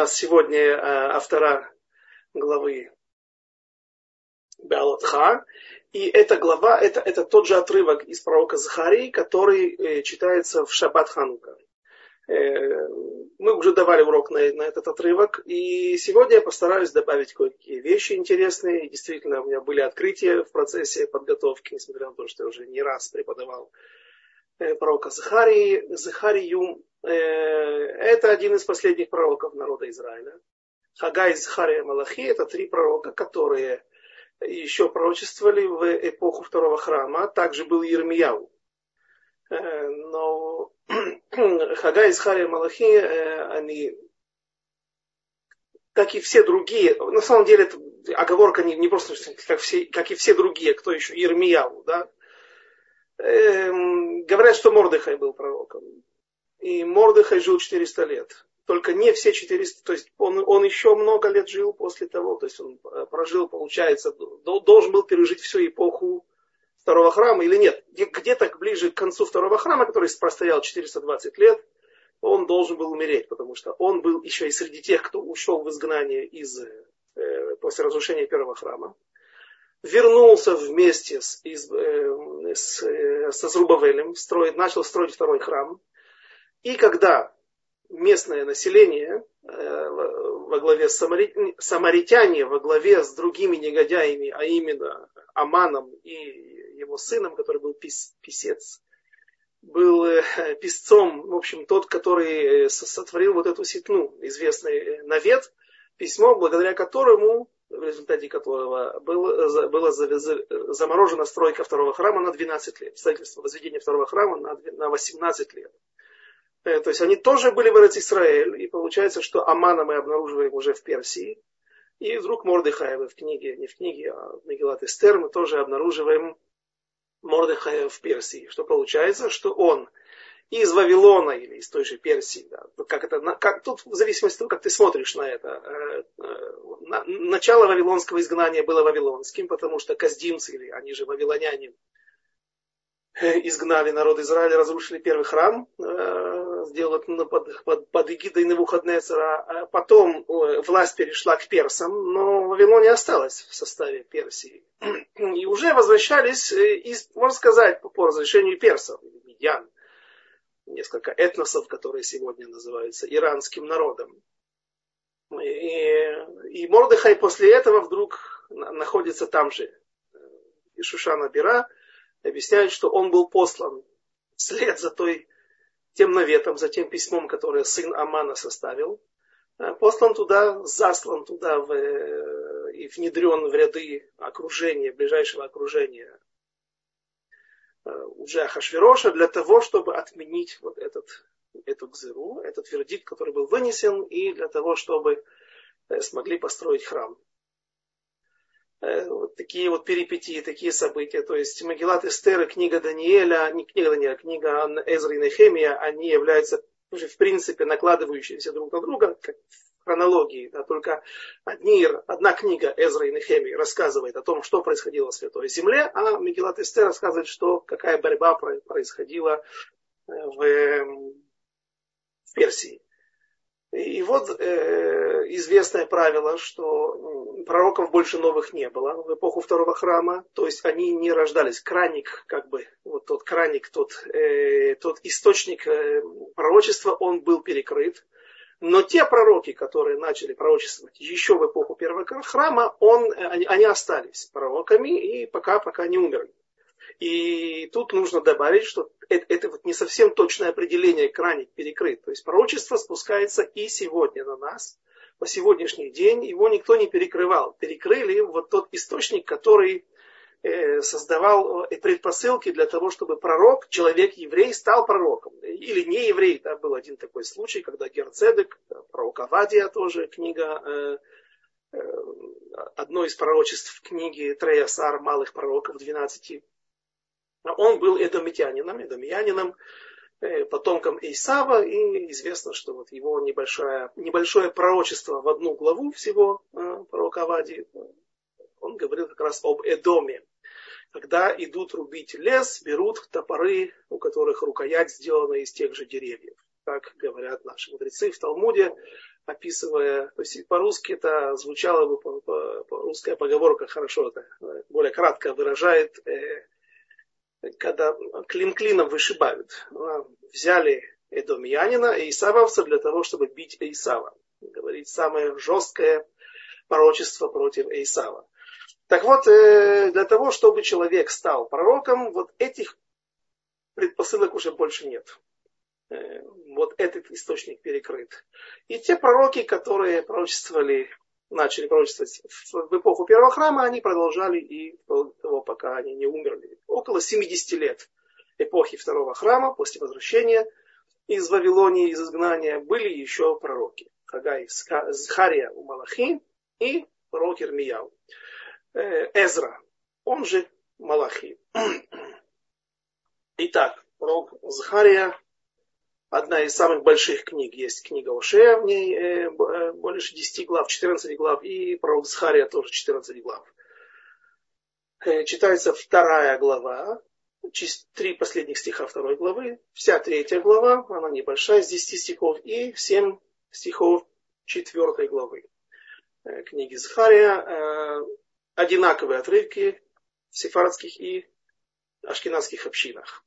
нас сегодня э, автора главы Беалотха. И эта глава, это, это тот же отрывок из пророка Захарии, который э, читается в Шаббат Ханука. Э, мы уже давали урок на, на этот отрывок, и сегодня я постараюсь добавить кое-какие вещи интересные. действительно, у меня были открытия в процессе подготовки, несмотря на то, что я уже не раз преподавал пророка Захарии. Захарию это один из последних пророков народа Израиля. Хагай, Захария, Малахи – это три пророка, которые еще пророчествовали в эпоху второго храма. Также был Ермияу. Э, но Хагай, Исхария, Малахи, э, они, как и все другие, на самом деле это оговорка не, не просто, как, все, как и все другие, кто еще, Ермияу, да, эм, говорят, что Мордыхай был пророком. И Мордыхай жил 400 лет. Только не все 400, то есть он, он еще много лет жил после того, то есть он э, прожил, получается, должен был пережить всю эпоху второго храма или нет. Где-то ближе к концу второго храма, который простоял 420 лет, он должен был умереть, потому что он был еще и среди тех, кто ушел в изгнание из, э, после разрушения первого храма. Вернулся вместе с, из, э, с, Зрубавелем, строит, начал строить второй храм. И когда местное население э, во главе с самаритяне, во главе с другими негодяями, а именно Аманом и его сыном, который был пис, писец, был э, писцом, в общем, тот, который э, сотворил вот эту сетну, известный навет, письмо, благодаря которому, в результате которого было, была заморожена стройка второго храма на 12 лет, строительство возведения второго храма на 18 лет. Э, то есть они тоже были в Израиль, и получается, что Амана мы обнаруживаем уже в Персии. И вдруг Мордыхаева в книге, не в книге, а в Мегилат Эстер мы тоже обнаруживаем Мордыхая в Персии. Что получается, что он из Вавилона или из той же Персии, да, как это, как, тут в зависимости от того, как ты смотришь на это, э, э, на, начало вавилонского изгнания было вавилонским, потому что каздимцы, или они же вавилоняне, изгнали народ Израиля, разрушили первый храм, сделать под, под, под эгидой Навуходнецера. А потом власть перешла к персам, но Вавилония осталась в составе Персии. И уже возвращались, э, из, можно сказать, по разрешению персов, медьян, несколько этносов, которые сегодня называются иранским народом. И, и Мордыхай после этого вдруг находится там же. И Шушана Бира объясняет, что он был послан вслед за той тем наветом, за тем письмом, которое сын Амана составил, э, послан туда, заслан туда в, э, и внедрен в ряды окружения, ближайшего окружения э, уже Ахашвироша для того, чтобы отменить вот этот, эту гзыру, этот вердикт, который был вынесен, и для того, чтобы смогли построить храм. Э, вот такие вот перипетии, такие события. То есть Магеллат Эстер и книга Даниэля, не книга Даниэля, а книга Эзры и Нехемия, они являются уже в принципе накладывающиеся друг на друга, как в хронологии. Да, только одни, одна книга Эзра и Нехемии рассказывает о том, что происходило в Святой Земле, а Магеллат Эстер рассказывает, что, какая борьба происходила э, в, в Персии. И вот э, известное правило, что пророков больше новых не было в эпоху второго храма, то есть они не рождались. Краник, как бы, вот тот краник, тот, э, тот источник э, пророчества, он был перекрыт. Но те пророки, которые начали пророчествовать еще в эпоху первого храма, он, они, они остались пророками и пока, пока не умерли. И тут нужно добавить, что это, это вот не совсем точное определение краник перекрыт. То есть пророчество спускается и сегодня на нас. По сегодняшний день его никто не перекрывал. Перекрыли вот тот источник, который э, создавал э, предпосылки для того, чтобы пророк, человек еврей, стал пророком. Или не еврей. Да, был один такой случай, когда Герцедек, пророк Авадия тоже, книга, э, одно из пророчеств книги Треясар, малых пророков, 12 он был эдомитянином, эдомиянином, э, потомком Исава, и известно, что вот его небольшое, небольшое пророчество в одну главу всего э, пророка Авади, он говорил как раз об Эдоме. Когда идут рубить лес, берут топоры, у которых рукоять сделана из тех же деревьев. Так говорят наши мудрецы в Талмуде. описывая, то есть по-русски это звучало бы, русская поговорка хорошо, это более кратко выражает, э, когда клин клином вышибают. Взяли Эдомиянина и Исавовца для того, чтобы бить Исава. Говорит самое жесткое пророчество против Исава. Так вот, э, для того, чтобы человек стал пророком, вот этих предпосылок уже больше нет. Э, вот этот источник перекрыт. И те пророки, которые пророчествовали, начали пророчествовать в эпоху первого храма, они продолжали и до того, пока они не умерли. Около 70 лет эпохи второго храма, после возвращения из Вавилонии, из изгнания, были еще пророки. Хагай, Захария у Малахи и пророк Ирмияу. Э, Эзра, он же Малахи. Итак, пророк Захария одна из самых больших книг. Есть книга Ошея, в ней э, э, больше 10 глав, 14 глав, и пророк Захария тоже 14 глав. Э, читается вторая глава, три последних стиха второй главы, вся третья глава, она небольшая, с 10 стихов, и 7 стихов четвертой главы книги Захария. Одинаковые отрывки в сефардских и ашкенадских общинах.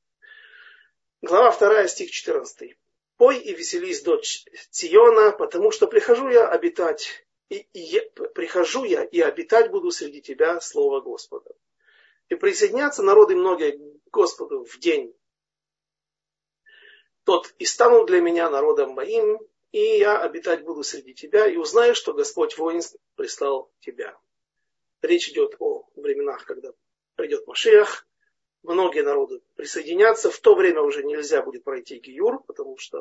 Глава 2, стих 14. «Пой и веселись, дочь Циона, потому что прихожу я обитать, и, и, прихожу я и обитать буду среди тебя, слово Господа. И присоединятся народы многие к Господу в день. Тот и станут для меня народом моим, и я обитать буду среди тебя, и узнаю, что Господь воинств прислал тебя». Речь идет о временах, когда придет Машиах, многие народы присоединятся. В то время уже нельзя будет пройти Гиюр, потому что,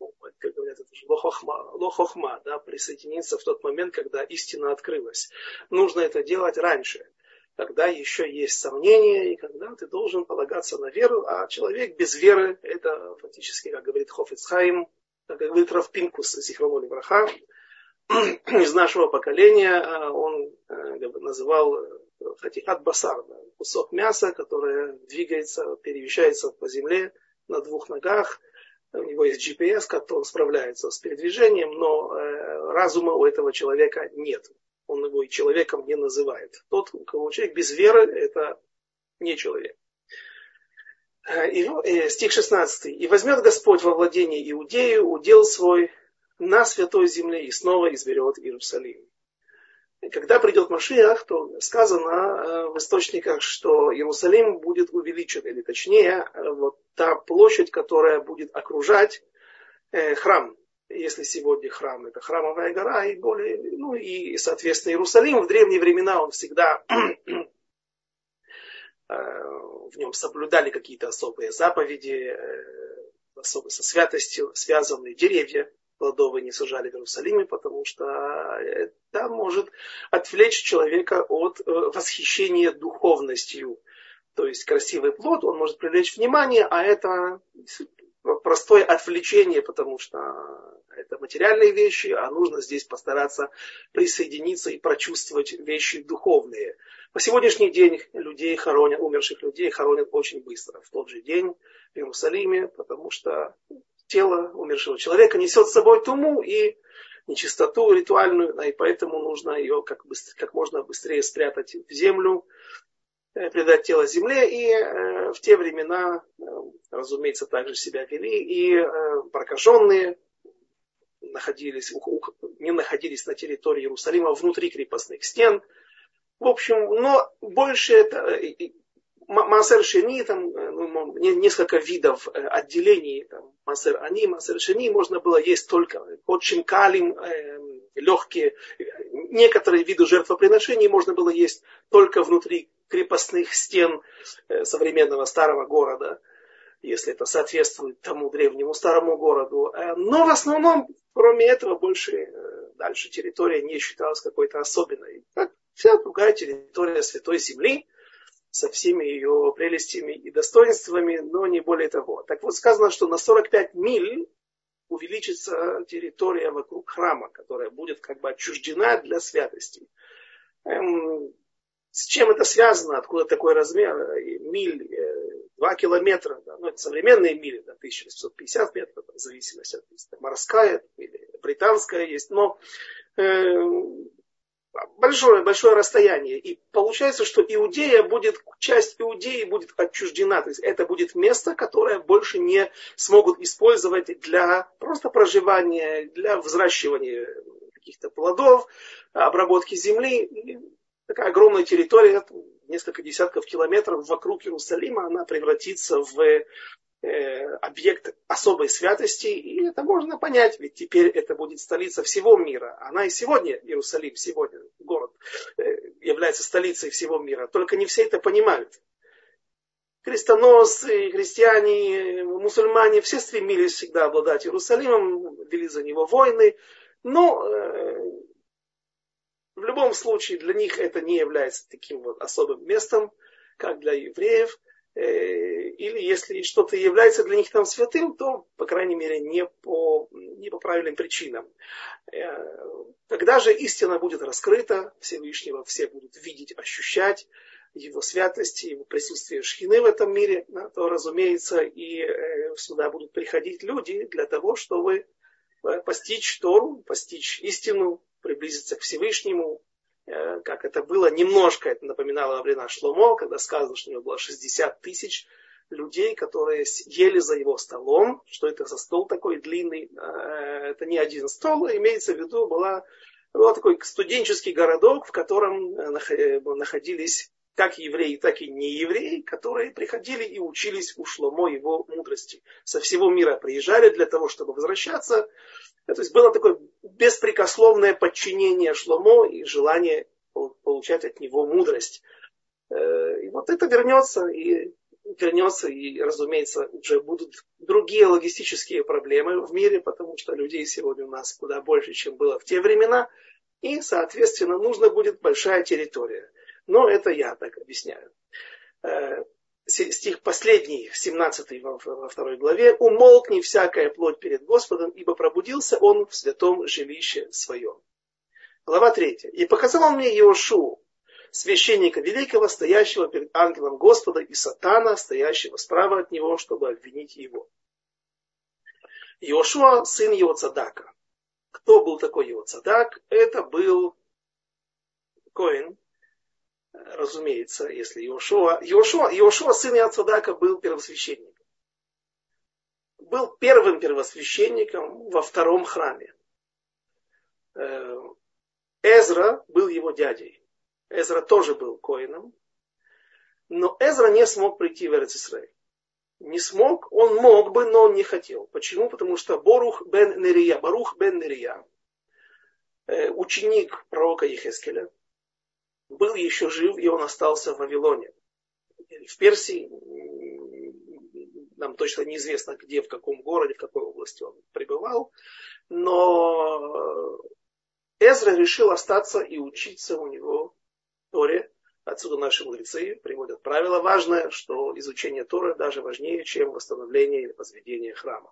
ну, как говорят, это же лохохма, лохохма да, присоединиться в тот момент, когда истина открылась. Нужно это делать раньше, когда еще есть сомнения, и когда ты должен полагаться на веру, а человек без веры, это фактически, как говорит Хофицхайм, как говорит Равпинкус, Сихроноли Браха, из нашего поколения, а он э, называл хатихат басар, да, кусок мяса, которое двигается, перемещается по земле на двух ногах. У него есть GPS, который справляется с передвижением, но э, разума у этого человека нет. Он его и человеком не называет. Тот, у кого человек без веры, это не человек. Э, и, э, стих 16. «И возьмет Господь во владение Иудею удел свой на святой земле и снова изберет Иерусалим». Когда придет Машиах, то сказано э, в источниках, что Иерусалим будет увеличен, или точнее, э, вот та площадь, которая будет окружать э, храм. Если сегодня храм это храмовая гора, и более, ну и, соответственно, Иерусалим в древние времена он всегда в нем соблюдали какие-то особые заповеди, особо со святостью связанные деревья, плодовые не сажали в Иерусалиме, потому что это может отвлечь человека от э, восхищения духовностью. То есть красивый плод, он может привлечь внимание, а это простое отвлечение, потому что это материальные вещи, а нужно здесь постараться присоединиться и прочувствовать вещи духовные. По сегодняшний день людей хоронят, умерших людей хоронят очень быстро, в тот же день в Иерусалиме, потому что тело умершего человека несет с собой туму и нечистоту ритуальную, и поэтому нужно ее как, быстр, как можно быстрее спрятать в землю, э, предать тело земле. И э, в те времена, э, разумеется, также себя вели и э, прокаженные находились, не находились на территории Иерусалима внутри крепостных стен. В общем, но больше это, Масер Шени, там э, ну, несколько видов э, отделений, там, Масер Ани, Масер Шени, можно было есть только под Шинкалим, э, легкие, некоторые виды жертвоприношений можно было есть только внутри крепостных стен э, современного старого города, если это соответствует тому древнему старому городу. Э, но в основном, кроме этого, больше э, дальше территория не считалась какой-то особенной. Как вся другая территория Святой Земли – со всеми ее прелестями и достоинствами, но не более того. Так вот сказано, что на 45 миль увеличится территория вокруг храма, которая будет как бы отчуждена для святости. Эм, с чем это связано? Откуда такой размер? Миль, э, 2 километра, да, ну это современные мили, да, 1650 метров, в зависимости от морская или британская есть, но э, большое, большое расстояние. И получается, что Иудея будет, часть Иудеи будет отчуждена. То есть это будет место, которое больше не смогут использовать для просто проживания, для взращивания каких-то плодов, обработки земли. Такая огромная территория, несколько десятков километров вокруг Иерусалима, она превратится в объект особой святости, и это можно понять, ведь теперь это будет столица всего мира. Она и сегодня, Иерусалим, сегодня город, э, является столицей всего мира. Только не все это понимают. Крестоносцы, христиане, мусульмане, все стремились всегда обладать Иерусалимом, вели за него войны, но э, в любом случае для них это не является таким вот особым местом, как для евреев – Э, или если что-то является для них там святым, то, по крайней мере, не по, не по правильным причинам. Э, когда же истина будет раскрыта, Всевышнего все будут видеть, ощущать его святость, его присутствие шхины в этом мире, то, разумеется, и э, сюда будут приходить люди для того, чтобы постичь Тору, постичь истину, приблизиться к Всевышнему, Э, как это было, немножко это напоминало Авлина Шломо, когда сказано, что у него было 60 тысяч людей, которые ели за его столом. Что это за стол такой длинный? Э, это не один стол, а имеется в виду, была, был такой студенческий городок, в котором э, находились как евреи, так и неевреи, которые приходили и учились у Шломо его мудрости. Со всего мира приезжали для того, чтобы возвращаться то есть было такое беспрекословное подчинение Шломо и желание получать от него мудрость. Э, и вот это вернется, и вернется, и, разумеется, уже будут другие логистические проблемы в мире, потому что людей сегодня у нас куда больше, чем было в те времена, и, соответственно, нужна будет большая территория. Но это я так объясняю. Стих последний, 17 во, во второй главе, «Умолкни всякая плоть перед Господом, ибо пробудился он в святом жилище своем». Глава 3. «И показал он мне Иошуа, священника великого, стоящего перед ангелом Господа, и сатана, стоящего справа от него, чтобы обвинить его». Иошуа, сын его Цадака. Кто был такой его Цадак? Это был Коин, разумеется, если Иошуа, Иошуа, Иошуа сын Яцадака был первосвященником. Был первым первосвященником во втором храме. Э, Эзра был его дядей. Эзра тоже был коином. Но Эзра не смог прийти в Эрцисрей. Не смог, он мог бы, но он не хотел. Почему? Потому что Борух бен Нерия, Барух бен Нерия, э, ученик пророка Ехескеля, был еще жив, и он остался в Вавилоне. В Персии, нам точно неизвестно, где, в каком городе, в какой области он пребывал, но Эзра решил остаться и учиться у него Торе. Отсюда наши мудрецы приводят правило важное, что изучение Торы даже важнее, чем восстановление или возведение храма.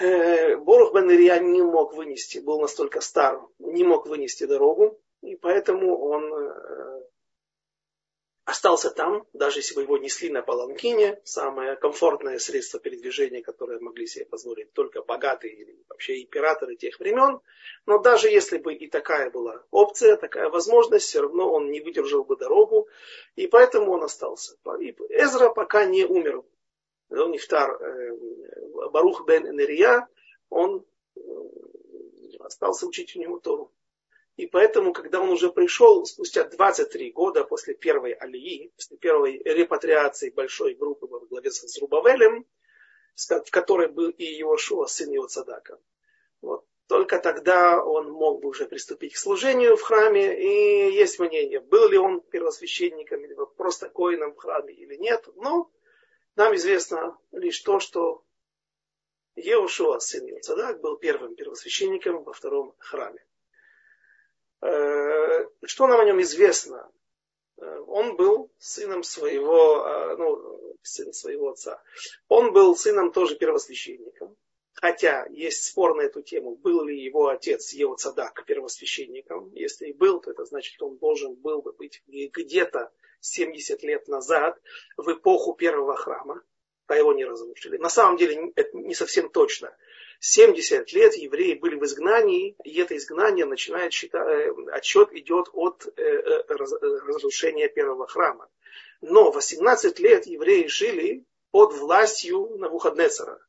Э, Борух бен Ирия не мог вынести, был настолько стар, не мог вынести дорогу, и поэтому он э, остался там, даже если бы его несли на паланкине, самое комфортное средство передвижения, которое могли себе позволить только богатые или вообще императоры тех времен. Но даже если бы и такая была опция, такая возможность, все равно он не выдержал бы дорогу, и поэтому он остался. И Эзра пока не умер. Нефтар э, Барух бен Энерия, он э, остался учить у него Тору. И поэтому, когда он уже пришел, спустя 23 года после первой алии, после первой репатриации большой группы во главе с Рубавелем, в которой был и Иошуа, сын его Цадака, вот, только тогда он мог бы уже приступить к служению в храме. И есть мнение, был ли он первосвященником или просто коином в храме или нет. Но нам известно лишь то, что Еушуа, сын его Цадак, был первым первосвященником во втором храме. Э, что нам о нем известно? Э, он был сыном своего, э, ну, сын своего отца. Он был сыном тоже первосвященником. Хотя есть спор на эту тему, был ли его отец, его цадак, первосвященником. Если и был, то это значит, что он должен был бы быть где-то 70 лет назад, в эпоху первого храма, а его не разрушили. На самом деле это не совсем точно. 70 лет евреи были в изгнании, и это изгнание начинает считать, э, отчет идет от э, э, разрушения первого храма. Но 18 лет евреи жили под властью Навуходнецера.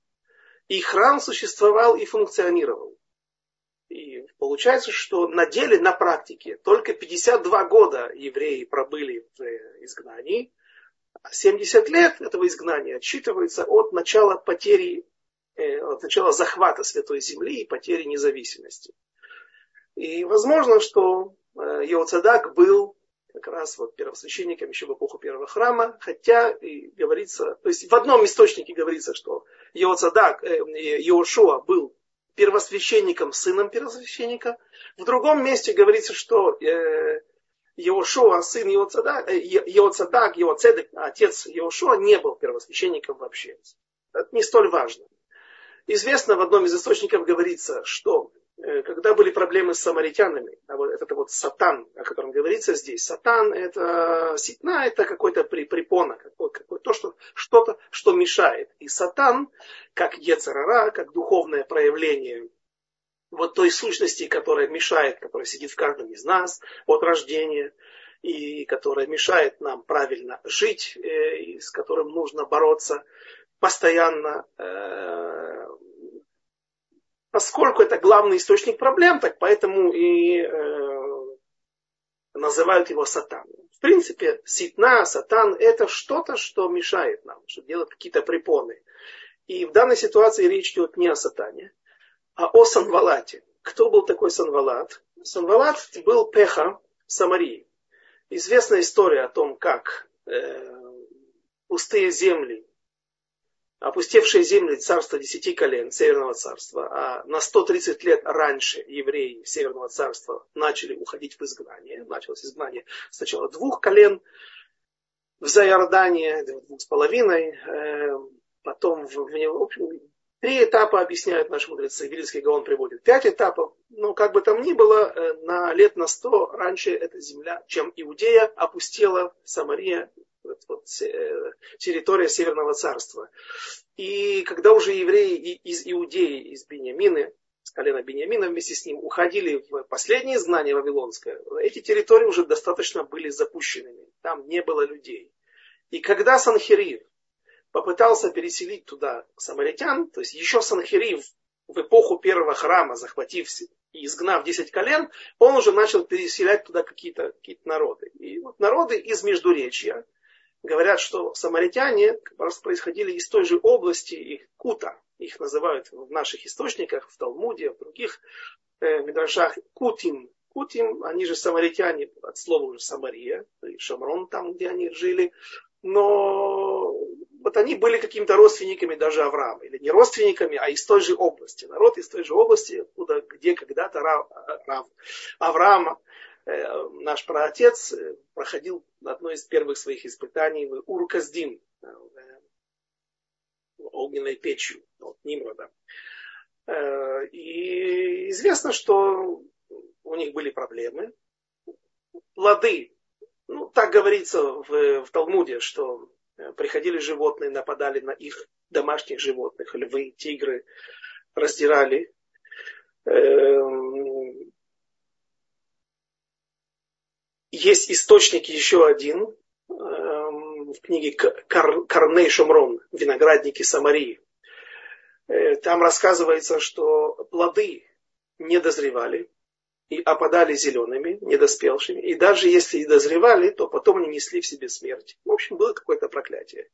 И храм существовал и функционировал. И получается, что на деле, на практике, только 52 года евреи пробыли в изгнании, а 70 лет этого изгнания отсчитывается от начала потери от начала захвата Святой Земли и потери независимости. И возможно, что э, Йоцадак был как раз вот первосвященником еще в эпоху первого храма, хотя и говорится, то есть в одном источнике говорится, что Йоцадак, э, Йошуа был первосвященником, сыном первосвященника, в другом месте говорится, что э, Йошуа, сын Йоцадак, Йоцадак, Йоцедек, отец Йошуа не был первосвященником вообще. Это не столь важно. Известно, в одном из источников говорится, что э, когда были проблемы с самаритянами, а вот сатан, о котором говорится здесь, сатан это ситна, это какой-то препона, какой, какой, то, что, что-то, что мешает. И сатан, как ецарара, как духовное проявление вот той сущности, которая мешает, которая сидит в каждом из нас от рождения, и которая мешает нам правильно жить, э, и с которым нужно бороться постоянно, э, поскольку это главный источник проблем, так поэтому и э, называют его сатан. В принципе, ситна, сатан это что-то, что мешает нам, что делает какие-то препоны. И в данной ситуации речь идет не о сатане, а о Санвалате. Кто был такой Санвалат? Санвалат был пеха Самарии. Известная история о том, как э, пустые земли опустевшие земли царства десяти колен Северного царства, а на 130 лет раньше евреи Северного царства начали уходить в изгнание. Началось изгнание сначала двух колен в Зайордане, двух с половиной, э, потом в, в общем, Три этапа объясняют наши мудрецы. Вильский Гаон приводит пять этапов. Но как бы там ни было, э, на лет на сто раньше эта земля, чем Иудея, опустела Самария вот, э, территория Северного царства. И когда уже евреи из Иудеи, из Бениамины, с колена Бениамина вместе с ним уходили в последнее знание Вавилонское, эти территории уже достаточно были запущенными. Там не было людей. И когда Санхерив попытался переселить туда самаритян, то есть еще Санхерив в эпоху первого храма, захватив и изгнав 10 колен, он уже начал переселять туда какие-то какие народы. И вот народы из Междуречья, говорят, что самаритяне происходили из той же области, их кута, их называют в наших источниках, в Талмуде, в других э, мидрашах кутим. Кутим, они же самаритяне, от слова уже Самария, и Шамрон там, где они жили. Но вот они были какими-то родственниками даже Авраама. Или не родственниками, а из той же области. Народ из той же области, куда, где когда-то Рав, Рав, Авраама Э, наш праотец э, проходил одно из первых своих испытаний в Урказдин, э, огненной печью от Нимрода. И известно, что у них были проблемы. Плоды, ну, так говорится в, в Талмуде, что приходили животные, нападали на их домашних животных, львы, тигры, раздирали. Есть источник еще один эм, в книге Кар, Карней Шумрон «Виноградники Самарии». Э, там рассказывается, что плоды не дозревали и опадали зелеными, недоспелшими. И даже если и дозревали, то потом они несли в себе смерть. В общем, было какое-то проклятие.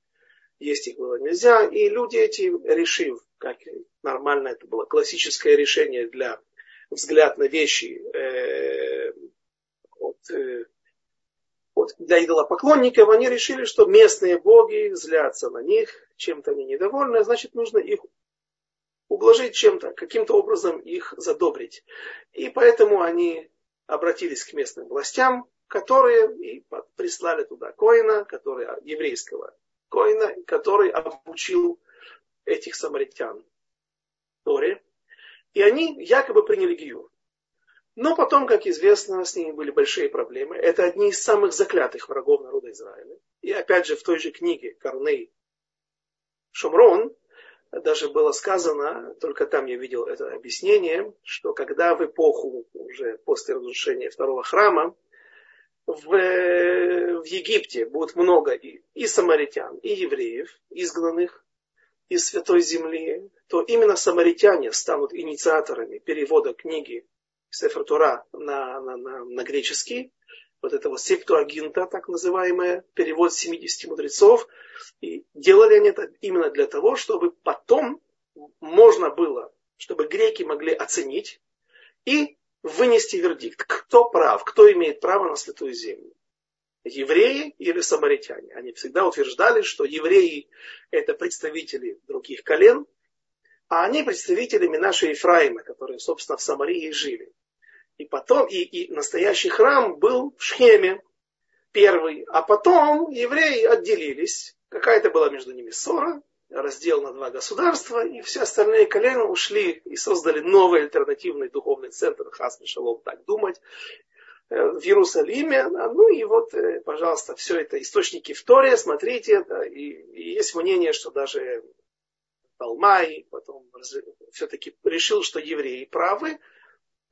Есть их было нельзя. И люди эти, решив, как нормально это было, классическое решение для взгляд на вещи, э, от, э, от, для идолопоклонников, они решили, что местные боги злятся на них, чем-то они недовольны, значит нужно их ублажить чем-то, каким-то образом их задобрить. И поэтому они обратились к местным властям, которые и прислали туда коина, который, еврейского коина, который обучил этих самаритян Торе. И они якобы приняли гиюр. Но потом, как известно, с ними были большие проблемы. Это одни из самых заклятых врагов народа Израиля. И опять же в той же книге Корней Шумрон даже было сказано, только там я видел это объяснение, что когда в эпоху уже после разрушения второго храма в, в Египте будет много и, и самаритян, и евреев, изгнанных из Святой Земли, то именно самаритяне станут инициаторами перевода книги Сефер Тура на, на, на, на греческий, вот этого септуагинта, так называемое, перевод 70 мудрецов. И делали они это именно для того, чтобы потом можно было, чтобы греки могли оценить и вынести вердикт, кто прав, кто имеет право на святую землю. Евреи или самаритяне. Они всегда утверждали, что евреи это представители других колен, а они представителями нашей Ефраима, которые, собственно, в Самарии жили. И потом, и, и настоящий храм был в Шхеме, первый. А потом евреи отделились. Какая-то была между ними ссора, раздел на два государства, и все остальные колена ушли и создали новый альтернативный духовный центр, Хасми Шалом, так думать, э, в Иерусалиме. Ну и вот, э, пожалуйста, все это источники в Торе, смотрите, это, и, и есть мнение, что даже Талмай потом все-таки решил, что евреи правы,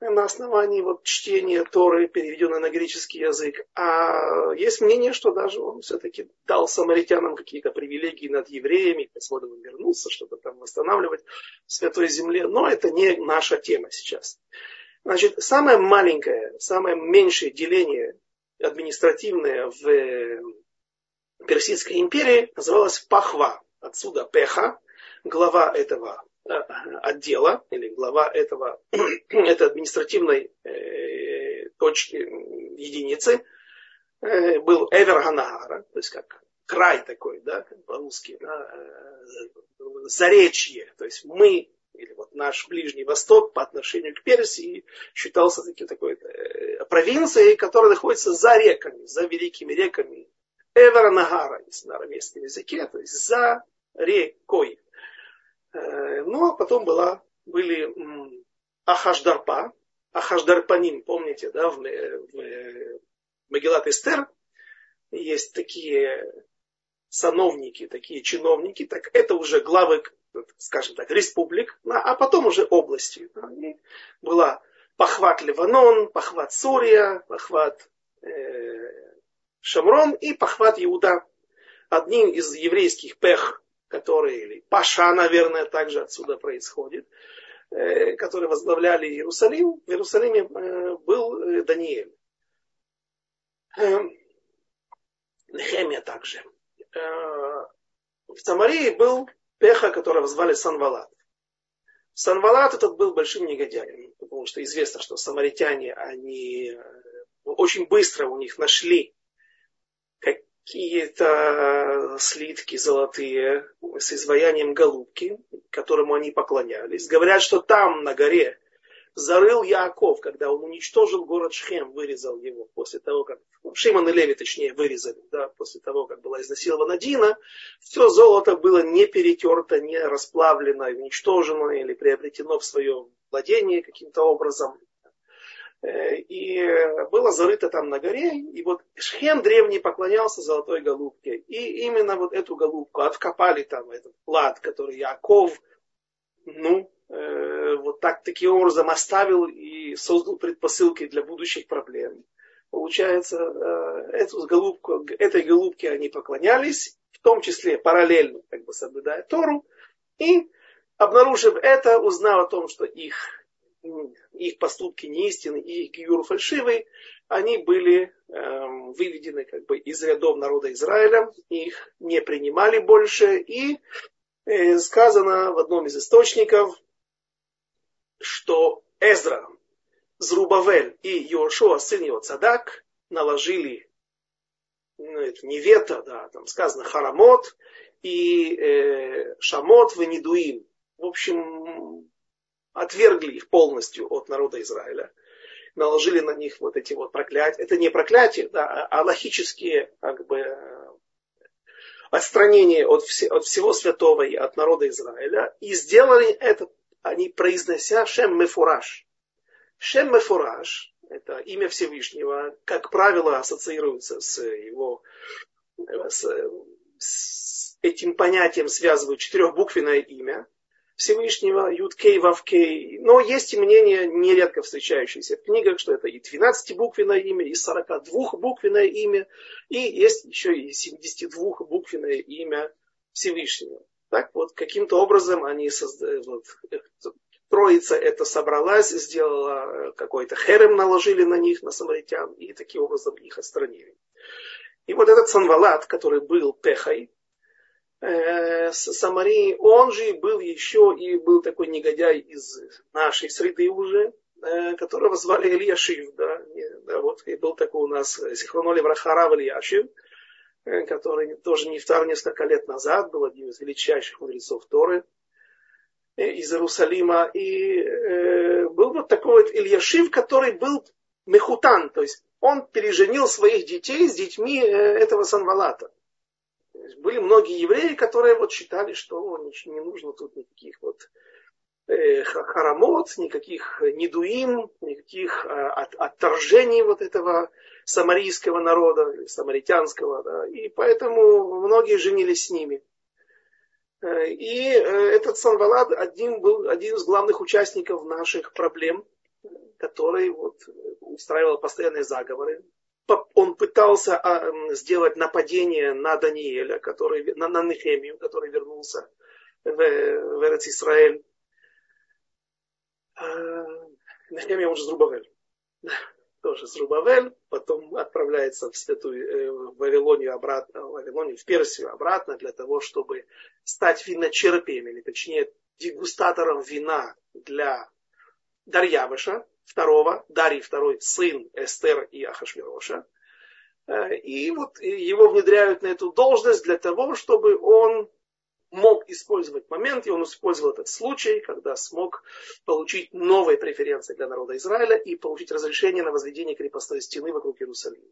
на основании вот чтения Торы, переведенной на греческий язык. А есть мнение, что даже он все-таки дал самаритянам какие-то привилегии над евреями, посмотрим, он вернулся, чтобы там восстанавливать в Святой Земле. Но это не наша тема сейчас. Значит, самое маленькое, самое меньшее деление административное в Персидской империи называлось Пахва. Отсюда Пеха, глава этого э, отдела или глава этого, этой административной э, точки, единицы э, был Эвер Ганагара, то есть как край такой, да, по-русски, да, заречье, то есть мы или вот наш Ближний Восток по отношению к Персии считался таки, такой провинцией, которая находится за реками, за великими реками Эвера Нагара, если на арамейском языке, то есть за рекой. Э, ну, а потом была, были Ахашдарпа, Ахашдарпаним, помните, да, в, в Магеллат Эстер есть такие сановники, такие чиновники, так это уже главы, скажем так, республик, а потом уже области. И была похват Ливанон, похват Сурия, похват э, Шамрон и похват Иуда. Одним из еврейских пех которые, или Паша, наверное, также отсюда происходит, э, которые возглавляли Иерусалим, в Иерусалиме э, был э, Даниэль. Нехемия также. В Самарии был Пеха, которого звали Санвалат. Санвалат этот был большим негодяем, потому что известно, что самаритяне, они очень быстро у них нашли какие-то слитки золотые с изваянием голубки, которому они поклонялись. Говорят, что там, на горе, зарыл Яаков, когда он уничтожил город Шхем, вырезал его после того, как ну, Шимон и Леви, точнее, вырезали, да, после того, как была изнасилована Дина, все золото было не перетерто, не расплавлено, уничтожено или приобретено в свое владение каким-то образом. Э, и было зарыто там на горе, и вот Шхем древний поклонялся золотой голубке. И именно вот эту голубку откопали там, этот плат, который Яков, ну, э, вот так таким образом оставил и создал предпосылки для будущих проблем. Получается, э, эту голубку, этой голубке они поклонялись, в том числе параллельно, как бы соблюдая Тору, и обнаружив это, узнав о том, что их их поступки неистинны и их гиюр фальшивый, они были э, выведены как бы из рядов народа Израиля, их не принимали больше, и э, сказано в одном из источников, что Эзра, Зрубавель и Йошуа, сын его Цадак, наложили ну, это не вето, да, там сказано харамот и э, шамот в Нидуим. В общем, отвергли их полностью от народа Израиля, наложили на них вот эти вот проклятия. Это не проклятие, да, а логические как бы отстранение от, все, от всего святого и от народа Израиля. И сделали это, они произнося Шем Мефураж. Шем Мефураж, это имя Всевышнего, как правило, ассоциируется с его с, с этим понятием связывают четырехбуквенное имя Всевышнего, Юткей, Вавкей. Но есть и мнение, нередко встречающееся в книгах, что это и 12-буквенное имя, и 42-буквенное имя, и есть еще и 72-буквенное имя Всевышнего. Так вот, каким-то образом они создали, вот, Троица это собралась, сделала какой-то херем, наложили на них, на самаритян, и таким образом их отстранили. И вот этот Санвалат, который был Пехой, э, Самарии, он же был еще и был такой негодяй из нашей среды уже, э, которого звали Ильяшив, да, да, вот и был такой у нас Сихроноли Врахарав Ильяшив, э, который тоже не втор несколько лет назад был один из величайших мудрецов Торы, Э, из Иерусалима. И э, был вот такой вот Ильяшив, который был мехутан, то есть он переженил своих детей с детьми э, этого Санвалата. Были многие евреи, которые вот считали, что не нужно тут никаких вот э, харамот, никаких недуим, никаких а, от, отторжений вот этого самарийского народа, самаритянского. Да, и поэтому многие женились с ними. Э, и э, этот Санвалад один, был один из главных участников наших проблем, который вот устраивал постоянные заговоры. Он пытался а, сделать нападение на Даниэля, который, на, на Нехемию, который вернулся в, в Эрец Исраэль. Э, Нехемия, он же Зрубавель тоже Зрубавель, потом отправляется в святую э, в Вавилонию обратно, в Вавилонию, в Персию обратно для того, чтобы стать виночерпием, или точнее дегустатором вина для Дарьявыша, второго, Дарий второй, сын Эстер и Ахашвироша. Э, и вот его внедряют на эту должность для того, чтобы он мог использовать момент, и он использовал этот случай, когда смог получить новые преференции для народа Израиля и получить разрешение на возведение крепостной стены вокруг Иерусалима.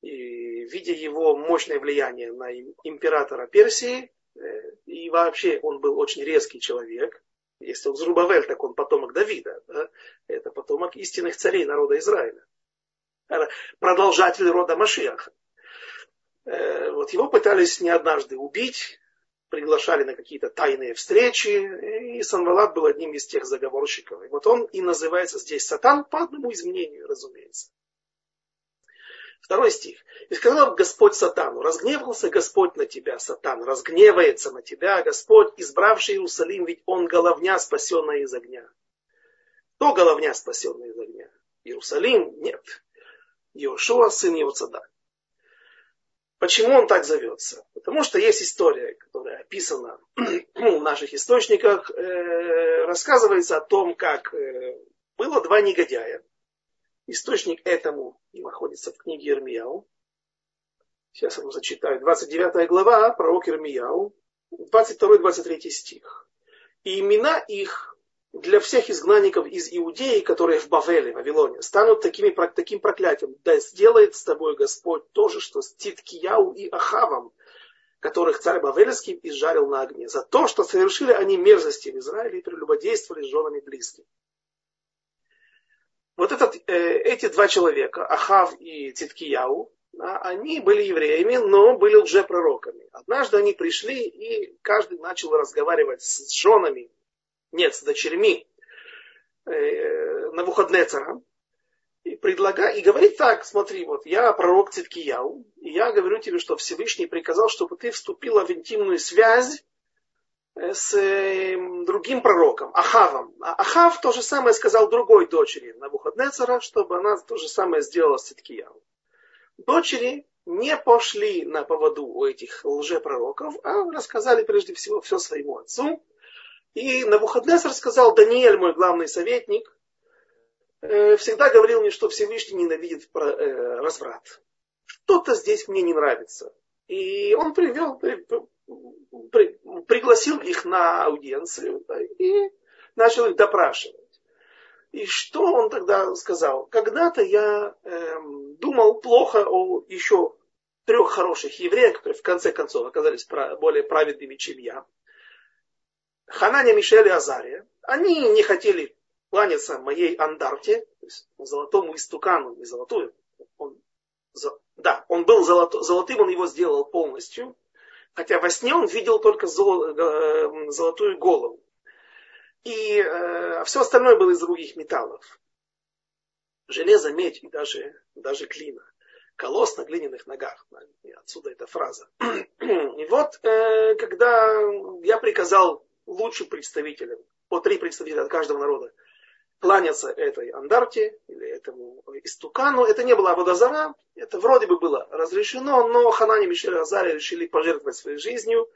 И видя его мощное влияние на императора Персии, э, и вообще он был очень резкий человек, если он Зрубавель, так он потомок Давида, да? это потомок истинных царей народа Израиля, продолжатель рода Машиаха. Э, вот его пытались не однажды убить, приглашали на какие-то тайные встречи, и Санвалат был одним из тех заговорщиков. И вот он и называется здесь Сатан по одному изменению, разумеется. Второй стих. И сказал Господь Сатану, разгневался Господь на тебя, Сатан, разгневается на тебя Господь, избравший Иерусалим, ведь он головня, спасенная из огня. Кто головня, спасенная из огня? Иерусалим? Нет. Иошуа, сын его цада. Почему он так зовется? Потому что есть история, которая описана в наших источниках, э, рассказывается о том, как э, было два негодяя. Источник этому находится в книге Ирмияу. Сейчас я вам зачитаю. 29 глава, пророк Ирмияу, 22-23 стих. И имена их для всех изгнанников из Иудеи, которые в Бавеле, в Вавилоне, станут такими, таким проклятием. Да сделает с тобой Господь то же, что с Титкияу и Ахавом, которых царь Бавельский изжарил на огне, за то, что совершили они мерзости в Израиле и прелюбодействовали с женами близкими. Вот этот, э, эти два человека, Ахав и Титкияу, да, они были евреями, но были лжепророками. Однажды они пришли, и каждый начал разговаривать с женами нет, с дочерьми э, Навуходнецера, и предлагает, и говорит так, смотри, вот я пророк Циткияу, и я говорю тебе, что Всевышний приказал, чтобы ты вступила в интимную связь с э, другим пророком, Ахавом. А Ахав то же самое сказал другой дочери Навуходнецера, чтобы она то же самое сделала с Циткияу. Дочери не пошли на поводу у этих лжепророков, а рассказали прежде всего все своему отцу. И Навуходнесар сказал, Даниэль, мой главный советник, э, всегда говорил мне, что Всевышний ненавидит э, разврат. Что-то здесь мне не нравится. И он привел, при, при, пригласил их на аудиенцию да, и начал их допрашивать. И что он тогда сказал? Когда-то я э, думал плохо о еще трех хороших евреях, которые в конце концов оказались более праведными, чем я. Хананя, Мишель и Азария, они не хотели кланяться моей андарте, то есть золотому истукану, не золотую, он, да, он был золото, золотым, он его сделал полностью, хотя во сне он видел только э, золотую голову. И э, все остальное было из других металлов. Железо, медь и даже, даже глина. Колос на глиняных ногах. Отсюда эта фраза. И вот, э, когда я приказал лучшим представителям, по три представителя от каждого народа, кланяться этой андарте или этому истукану. Это не была водозара, это вроде бы было разрешено, но Ханани Мишель Азари решили пожертвовать своей жизнью,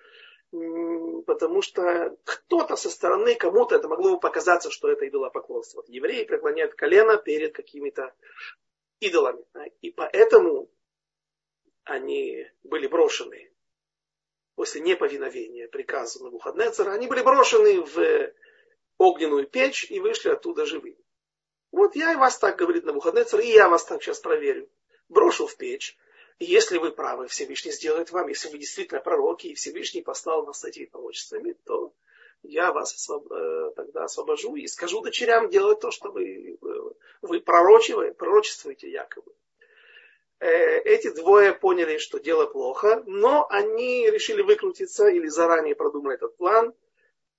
потому что кто-то со стороны, кому-то это могло бы показаться, что это идолопоклонство. Евреи преклоняют колено перед какими-то идолами. И поэтому они были брошены после неповиновения приказу на Навуходнецера, они были брошены в огненную печь и вышли оттуда живыми. Вот я и вас так, говорит Навуходнецер, и я вас так сейчас проверю. Брошу в печь, и если вы правы, Всевышний сделает вам, если вы действительно пророки, и Всевышний послал вас с этими пророчествами, то я вас освоб... Э, тогда освобожу и скажу дочерям делать то, что вы, э, вы пророчиваете, пророчествуете якобы. Э, эти двое поняли, что дело плохо, но они решили выкрутиться или заранее продумали этот план –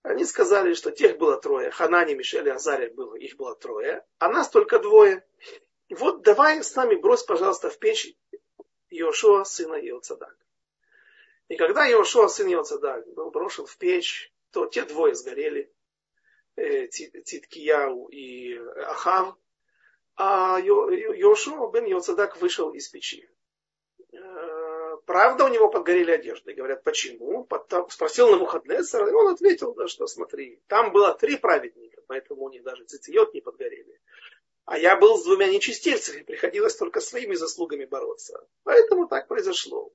они сказали, что тех было трое. Ханани, Мишель и Азария было, их было трое. А нас только двое. И вот давай с нами брось, пожалуйста, в печь Иошуа, сына Иоцадак. И когда Иошуа, сын Иоцадак, был брошен в печь, то те двое сгорели. Э, Титкияу и Ахав. А Иошуа бен Иоцадак вышел из печи. Правда у него подгорели одежды. Говорят, почему? Потом, спросил на Мухаднесара, и он ответил, да, что смотри, там было три праведника, поэтому у них даже цициот не подгорели. А я был с двумя нечистильцами, приходилось только своими заслугами бороться. Поэтому так произошло.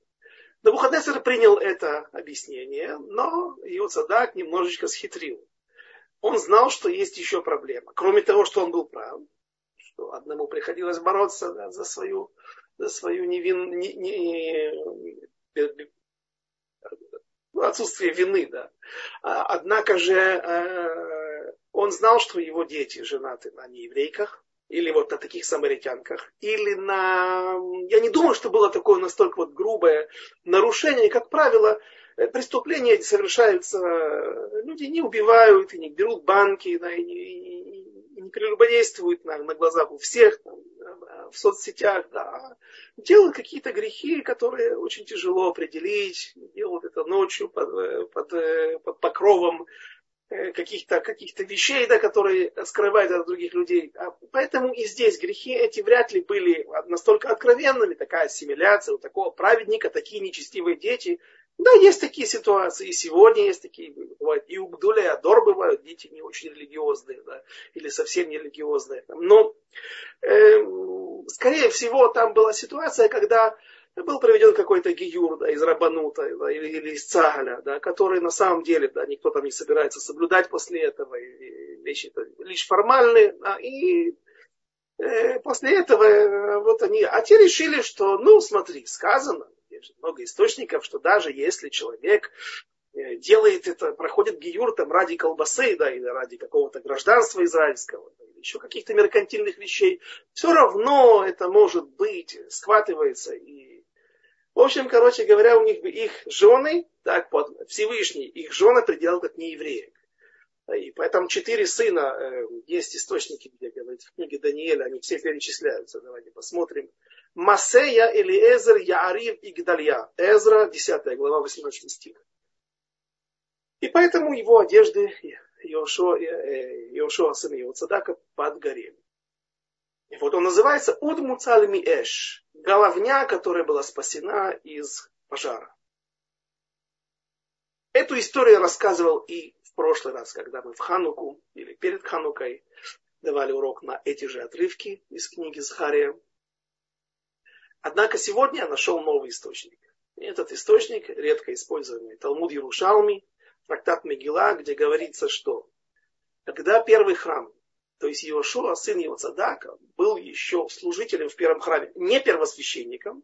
Навуходнецер принял это объяснение, но Иоцадак немножечко схитрил. Он знал, что есть еще проблема. Кроме того, что он был прав, что одному приходилось бороться да, за свою свою невин, не, не, ну, отсутствие вины, да. А, однако же э, он знал, что его дети женаты на нееврейках, или вот на таких самаритянках, или на... Я не думаю, что было такое настолько вот грубое нарушение. Как правило, э, преступления совершаются, люди не убивают, и не берут банки, да, и не, прелюбодействуют на, на глазах у всех, там, в соцсетях, да, делают какие-то грехи, которые очень тяжело определить, делают это ночью под, под, под покровом э, каких-то каких вещей, да, которые скрывают от других людей. А поэтому и здесь грехи эти вряд ли были настолько откровенными, такая ассимиляция у такого праведника, такие нечестивые дети. Да, есть такие ситуации, и сегодня есть такие, бывают, и у Гдуля и Адор бывают дети не очень религиозные, да, или совсем не религиозные. Но э, скорее всего, там была ситуация, когда был проведен какой-то гиюр да, из Рабанута да, или, или из Цагаля, да, который на самом деле да, никто там не собирается соблюдать после этого, и вещи это лишь формальные. Да, и э, после этого э, вот они, а те решили, что, ну смотри, сказано, есть много источников, что даже если человек э, делает это, проходит гиюр там ради колбасы, да, или ради какого-то гражданства израильского, еще каких-то меркантильных вещей, все равно это может быть, схватывается. И... В общем, короче говоря, у них их жены, так, под Всевышний, их жены определял как неевреек. И поэтому четыре сына, э, есть источники, где говорится, в книге Даниэля, они все перечисляются. Давайте посмотрим. Масея, Элиезер, Яарив и Гдалья. Эзра, 10 глава, 18 стих. И поэтому его одежды Йошуа, Йошуа сын Йоцадака подгорели. И вот он называется Уд Муцаль Эш, головня, которая была спасена из пожара. Эту историю я рассказывал и в прошлый раз, когда мы в Хануку или перед Ханукой давали урок на эти же отрывки из книги Захария. Однако сегодня я нашел новый источник. И этот источник, редко используемый Талмуд Ярушалми, трактат Мегила, где говорится, что когда первый храм, то есть Иошуа, сын его Цадака, был еще служителем в первом храме, не первосвященником,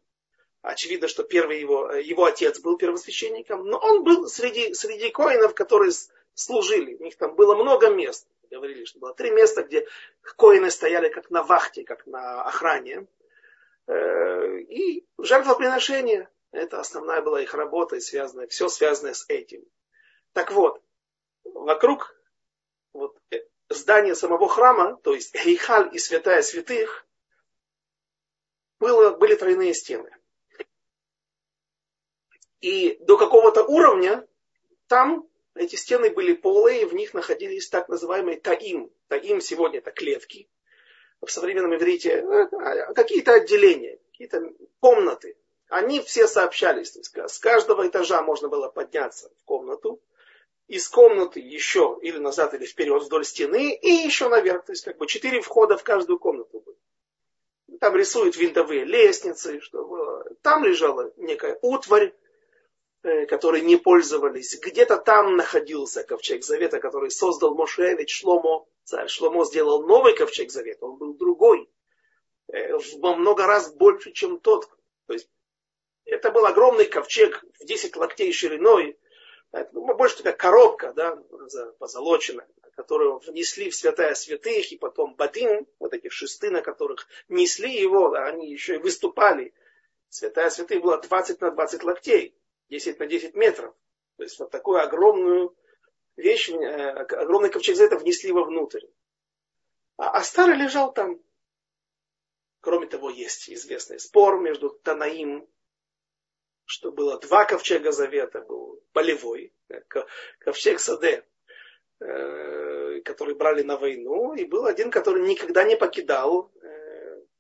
очевидно, что первый его, его отец был первосвященником, но он был среди, среди коинов, которые служили. У них там было много мест. говорили, что было три места, где коины стояли как на вахте, как на охране. Э, и жертвоприношение, это основная была их работа, и связанная, все связанное с этим. Так вот, вокруг вот, э, здания самого храма, то есть Эйхаль и Святая Святых, было, были тройные стены. И до какого-то уровня там эти стены были полые, и в них находились так называемые таим. Таим сегодня это клетки. В современном иврите э, какие-то отделения, какие-то комнаты. Они все сообщались. То есть с каждого этажа можно было подняться в комнату. Из комнаты еще или назад, или вперед вдоль стены, и еще наверх. То есть как бы четыре входа в каждую комнату были. Там рисуют винтовые лестницы, чтобы там лежала некая утварь, Э, которые не пользовались. Где-то там находился ковчег завета, который создал Мошевич Шломо. Царь Шломо сделал новый ковчег завета, он был другой. Э, во много раз больше, чем тот. То есть это был огромный ковчег в 10 локтей шириной. Ну, больше такая коробка, да, позолоченная, которую внесли в святая святых, и потом бадин, вот эти шесты, на которых несли его, они еще и выступали. Святая святых была 20 на 20 локтей. 10 на 10 метров. То есть вот такую огромную вещь, э, огромный ковчег за это внесли вовнутрь. А, а старый лежал там. Кроме того, есть известный спор между Танаим, что было два ковчега завета, был полевой, э, ковчег Саде, э, который брали на войну, и был один, который никогда не покидал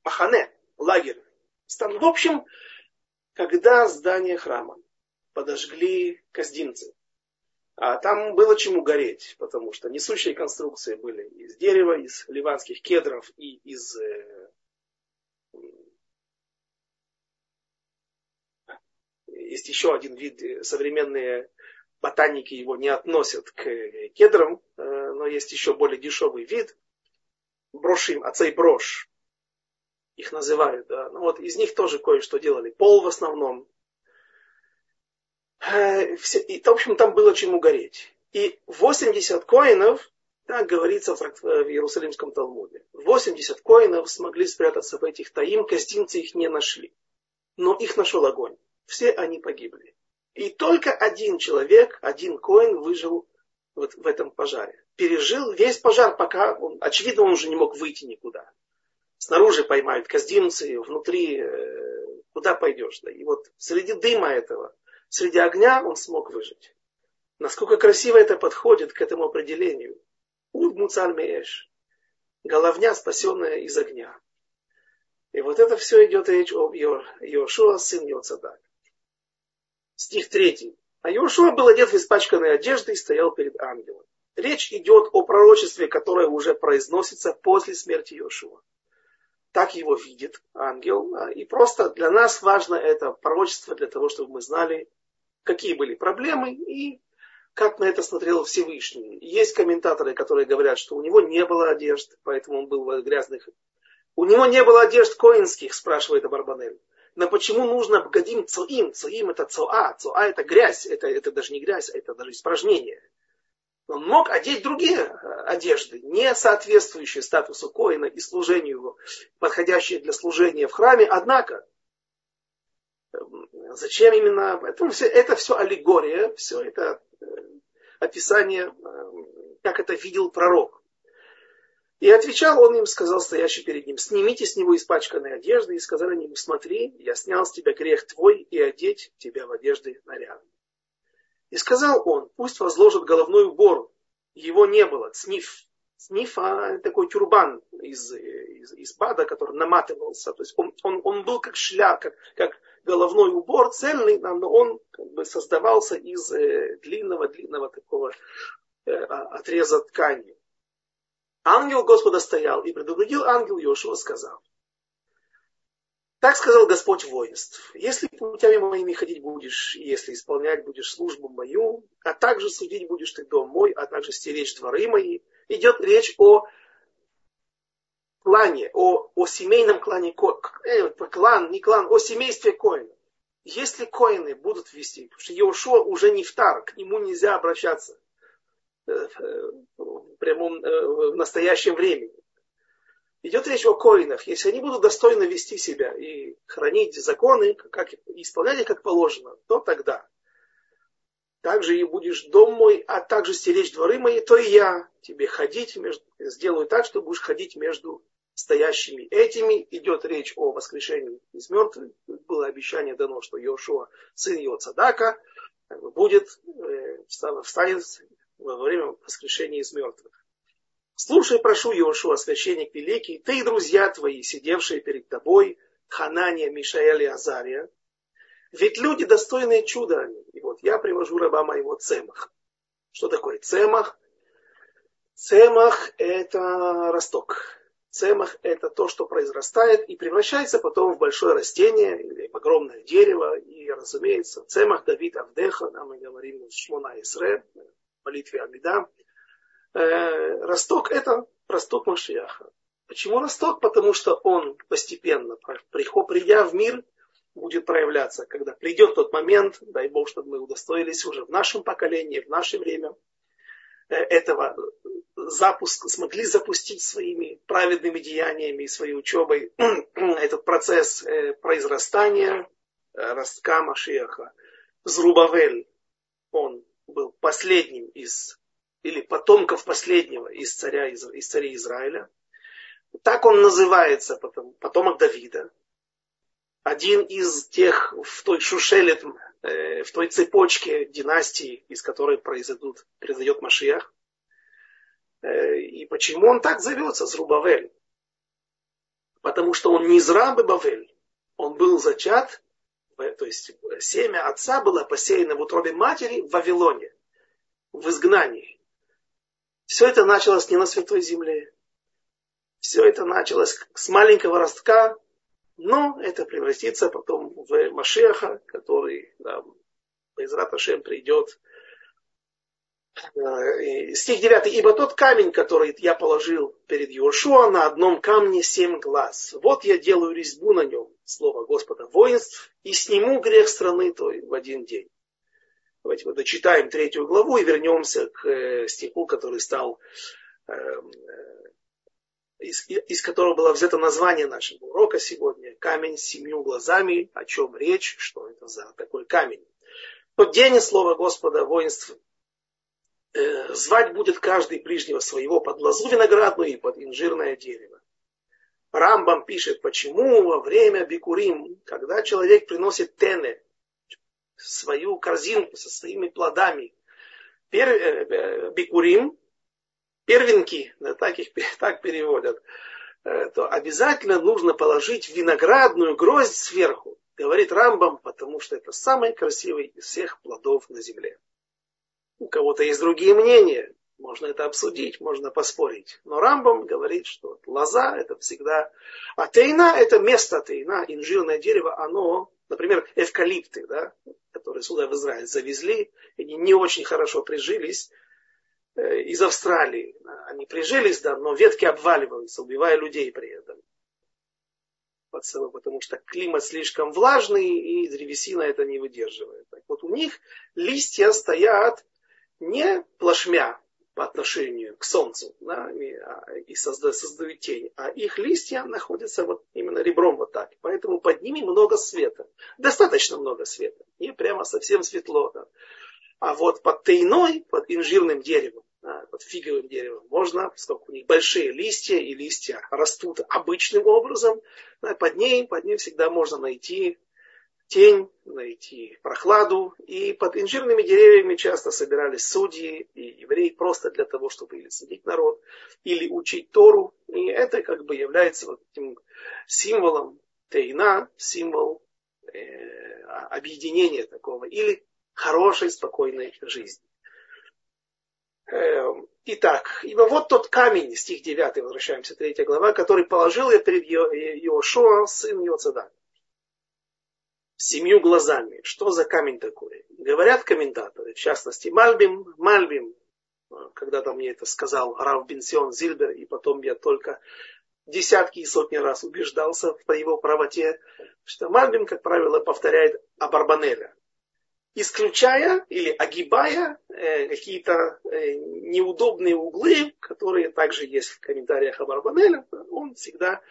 Махане, лагерь. В общем, когда здание храма подожгли каздинцы. А там было чему гореть, потому что несущие конструкции были из дерева, из ливанских кедров и из э, есть еще один вид, э, современные ботаники его не относят к кедрам, э, но есть еще более дешевый вид, брошим, отцей брошь, их называют. Да. Ну, вот из них тоже кое-что делали. Пол в основном, и, в общем, там было чему гореть. И 80 коинов, так говорится в, в Иерусалимском Талмуде, 80 коинов смогли спрятаться в этих таим, костинцы их не нашли. Но их нашел огонь. Все они погибли. И только один человек, один коин выжил вот в этом пожаре. Пережил весь пожар, пока, он, очевидно, он уже не мог выйти никуда. Снаружи поймают каздимцы, внутри э, куда пойдешь. Да? И вот среди дыма этого среди огня он смог выжить. Насколько красиво это подходит к этому определению. Уд муцаль меэш. Головня, спасенная из огня. И вот это все идет речь об Йошуа, сын Йоцадак. Стих третий. А Йошуа был одет в испачканной одежды и стоял перед ангелом. Речь идет о пророчестве, которое уже произносится после смерти Йошуа так его видит ангел. И просто для нас важно это пророчество для того, чтобы мы знали, какие были проблемы и как на это смотрел Всевышний. Есть комментаторы, которые говорят, что у него не было одежд, поэтому он был в грязных. У него не было одежд коинских, спрашивает Абарбанель. Но почему нужно бгадим цоим? Цоим это цоа. Цоа это грязь. Это, это даже не грязь, это даже испражнение. Он мог одеть другие одежды, не соответствующие статусу коина и служению его, подходящие для служения в храме. Однако, Зачем именно? Это все, это все аллегория, все это э, описание, э, как это видел пророк. И отвечал он им, сказал стоящий перед ним, снимите с него испачканные одежды, и сказали ему, смотри, я снял с тебя грех твой, и одеть тебя в одежды наряд. И сказал он, пусть возложат головной убор, его не было, цниф, цниф, а такой тюрбан из, из, из бада, который наматывался, то есть он, он, он был как шляп, как, как головной убор цельный, но он как бы создавался из длинного-длинного э, такого э, отреза ткани. Ангел Господа стоял и предупредил ангел Йошуа, сказал, так сказал Господь воинств, если путями моими ходить будешь, если исполнять будешь службу мою, а также судить будешь ты дом мой, а также стеречь дворы мои, идет речь о клане, о, о семейном клане, э, клан, не клан, о семействе коинов. Если коины будут вести, потому что Иошуа уже не втар, к нему нельзя обращаться. в прямом, в настоящем времени. Идет речь о коинах. Если они будут достойно вести себя и хранить законы, как, исполнять их как положено, то тогда также и будешь дом мой, а также стеречь дворы мои, то и я тебе ходить, между, сделаю так, что будешь ходить между стоящими этими. Идет речь о воскрешении из мертвых. Было обещание дано, что Йошуа, сын его Цадака, будет, э, встанет во время воскрешения из мертвых. Слушай, прошу, Йошуа, священник великий, ты и друзья твои, сидевшие перед тобой, Ханания, Мишаэль и Азария, ведь люди достойные чуда. И вот я привожу раба моего Цемах. Что такое Цемах? Цемах – это росток. Цемах – это то, что произрастает и превращается потом в большое растение или в огромное дерево. И, разумеется, Цемах Давид Авдеха, да, мы говорим в Шмона Исре, в молитве Амида. Э, росток – это росток Машияха. Почему росток? Потому что он постепенно, придя в мир, будет проявляться, когда придет тот момент, дай Бог, чтобы мы удостоились уже в нашем поколении, в наше время э, этого запуск, смогли запустить своими праведными деяниями и своей учебой этот процесс э, произрастания э, ростка Машеха. Зрубавель, он был последним из, или потомков последнего из, царя, из царей Израиля. Так он называется, потом, потомок Давида один из тех в той шушеле, э, в той цепочке династии, из которой произойдут, произойдет Машиях. Э, и почему он так зовется, Зрубавель? Потому что он не из рабы Бавель, он был зачат, э, то есть семя отца было посеяно в утробе матери в Вавилоне, в изгнании. Все это началось не на Святой Земле. Все это началось с маленького ростка, но это превратится потом в Машеха, который да, Израт Ашем придет. Э, стих 9. Ибо тот камень, который я положил перед Иошуа, на одном камне семь глаз. Вот я делаю резьбу на нем, слово Господа воинств, и сниму грех страны той в один день. Давайте мы дочитаем третью главу и вернемся к э, стиху, который стал эм, из, из которого было взято название нашего урока сегодня, камень с семью глазами, о чем речь, что это за такой камень. Тот день, слово Господа, воинств, э, звать будет каждый ближнего своего под лозу виноградную и под инжирное дерево. Рамбам пишет, почему во время бикурим, когда человек приносит тене, свою корзинку со своими плодами, пер, э, э, бикурим, первенки, да, так их так переводят, э, то обязательно нужно положить виноградную гроздь сверху, говорит Рамбам, потому что это самый красивый из всех плодов на земле. У кого-то есть другие мнения, можно это обсудить, можно поспорить. Но Рамбам говорит, что лоза это всегда... А тейна это место тейна, инжирное дерево, оно, например, эвкалипты, да, которые сюда в Израиль завезли, они не очень хорошо прижились, Э, из Австралии. Они прижились, да, но ветки обваливаются, убивая людей при этом. Потому что климат слишком влажный, и древесина это не выдерживает. Так вот у них листья стоят не плашмя по отношению к солнцу, да, и, а, и создают, создают тень, а их листья находятся вот именно ребром вот так. Поэтому под ними много света. Достаточно много света. Не прямо совсем светло. Да. А вот под тайной, под инжирным деревом, под фиговым деревом можно, поскольку у них большие листья, и листья растут обычным образом, под ней, под ней всегда можно найти тень, найти прохладу. И под инжирными деревьями часто собирались судьи и евреи просто для того, чтобы или судить народ, или учить Тору. И это как бы является вот этим символом тейна, символ э, объединения такого, или хорошей, спокойной жизни. Эм, итак, ибо вот тот камень, стих 9, возвращаемся, 3 глава, который положил я перед Иошуа, сын Йоцеда. Семью глазами. Что за камень такой? Говорят комментаторы, в частности Мальбим, Мальбим, когда-то мне это сказал Рав Бенсион Зильбер, и потом я только десятки и сотни раз убеждался в его правоте, что Мальбим, как правило, повторяет Абарбанеля. Исключая или огибая э, какие-то э, неудобные углы, которые также есть в комментариях об Арбанеле, он всегда...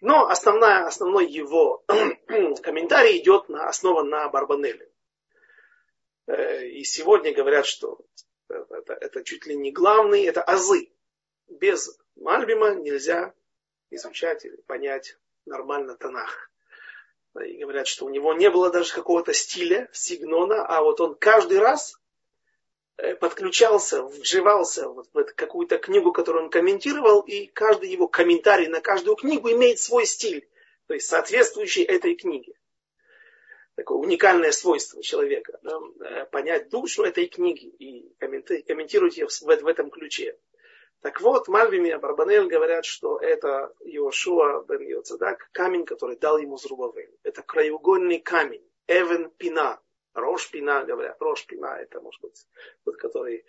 Но основная, основной его комментарий идет на, основан на Барбанеле. Э, и сегодня говорят, что это, это чуть ли не главный, это азы. Без Мальбима нельзя изучать или понять нормально Танах. И говорят, что у него не было даже какого-то стиля, сигнона, а вот он каждый раз э, подключался, вживался вот в какую-то книгу, которую он комментировал, и каждый его комментарий на каждую книгу имеет свой стиль, то есть соответствующий этой книге. Такое уникальное свойство человека, да, э, понять душу этой книги и комментировать ее в, в этом ключе. Так вот, Мальбим и Абарбанель говорят, что это Иошуа бен Йоцадак, камень, который дал ему Зрубавель. Это краеугольный камень, Эвен Пина, Рош Пина, говорят, Рош Пина, это может быть тот, который,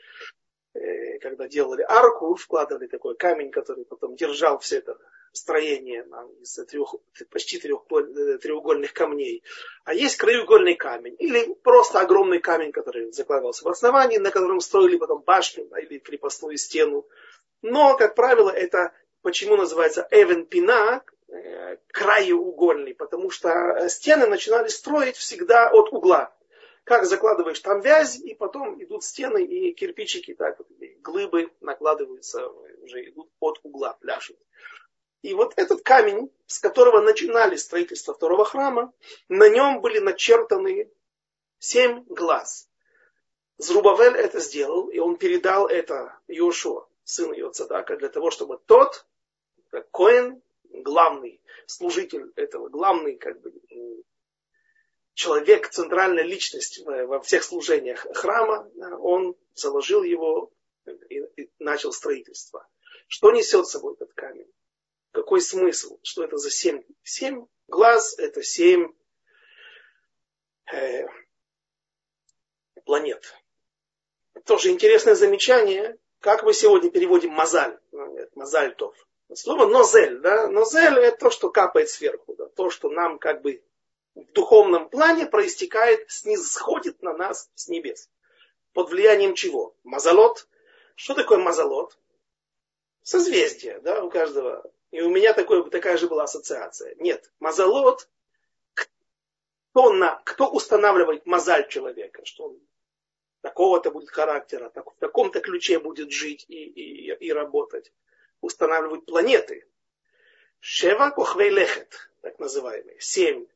э, когда делали арку, вкладывали такой камень, который потом держал все это строение нам, из трех, почти трех, э, треугольных камней. А есть краеугольный камень, или просто огромный камень, который закладывался в основании, на котором строили потом башню или крепостную стену но, как правило, это почему называется Эвен Пина, э, краеугольный, потому что стены начинали строить всегда от угла. Как закладываешь там вязь, и потом идут стены и кирпичики, так вот, глыбы накладываются, уже идут от угла, пляшут. И вот этот камень, с которого начинали строительство второго храма, на нем были начертаны семь глаз. Зрубавель это сделал, и он передал это Йошуа сын Йоцадака, для того, чтобы тот, как Коин, главный служитель этого, главный как бы, человек, центральная личность во всех служениях храма, он заложил его и начал строительство. Что несет с собой этот камень? Какой смысл? Что это за семь? Семь глаз – это семь э, планет. Тоже интересное замечание. Как мы сегодня переводим мазаль? Ну, Мазальтов. Слово нозель, да? Нозель это то, что капает сверху, да? то, что нам как бы в духовном плане проистекает, снисходит на нас с небес. Под влиянием чего? Мазалот. Что такое мазалот? Созвездие, да, у каждого. И у меня такое, такая же была ассоциация. Нет, мазалот, кто, на, кто устанавливает мазаль человека, что он такого-то будет характера, так, в таком-то ключе будет жить и, и, и работать. Устанавливают планеты. Шева кохвей лехет, так называемые. Семь.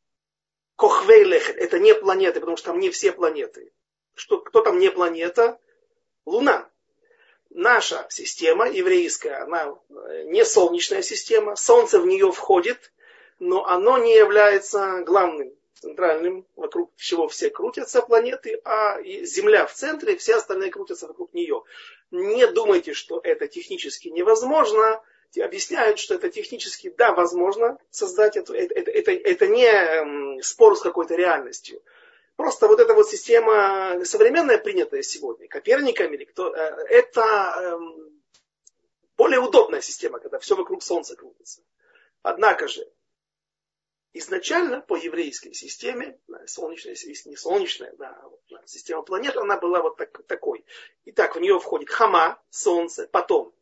Кохвей лехет. Это не планеты, потому что там не все планеты. Что, кто там не планета? Луна. Наша система еврейская, она э, не солнечная система. Солнце в нее входит, но оно не является главным центральным, вокруг чего все крутятся планеты, а Земля в центре, все остальные крутятся вокруг нее. Не думайте, что это технически невозможно. Объясняют, что это технически, да, возможно создать это. Это, это, это, это не спор с какой-то реальностью. Просто вот эта вот система современная, принятая сегодня, Коперниками или кто, э, это эм, более удобная система, когда все вокруг Солнца крутится. Однако же, изначально по еврейской системе, солнечная, не солнечная, да, а система планет, она была вот так, такой. Итак, в нее входит Хама, Солнце, потом,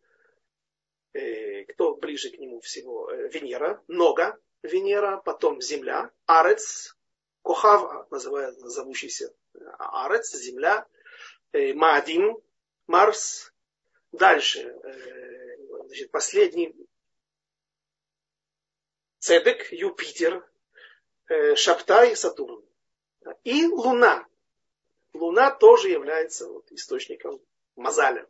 э, кто ближе к нему всего, э, Венера, Нога, Венера, потом Земля, Арец, Кохав, называют, зовущийся э, Арец, Земля, э, Маадим, Марс, дальше, э, значит, последний Цедек, Юпитер, э, Шаптай, Сатурн. И Луна. Луна тоже является вот источником мазаля.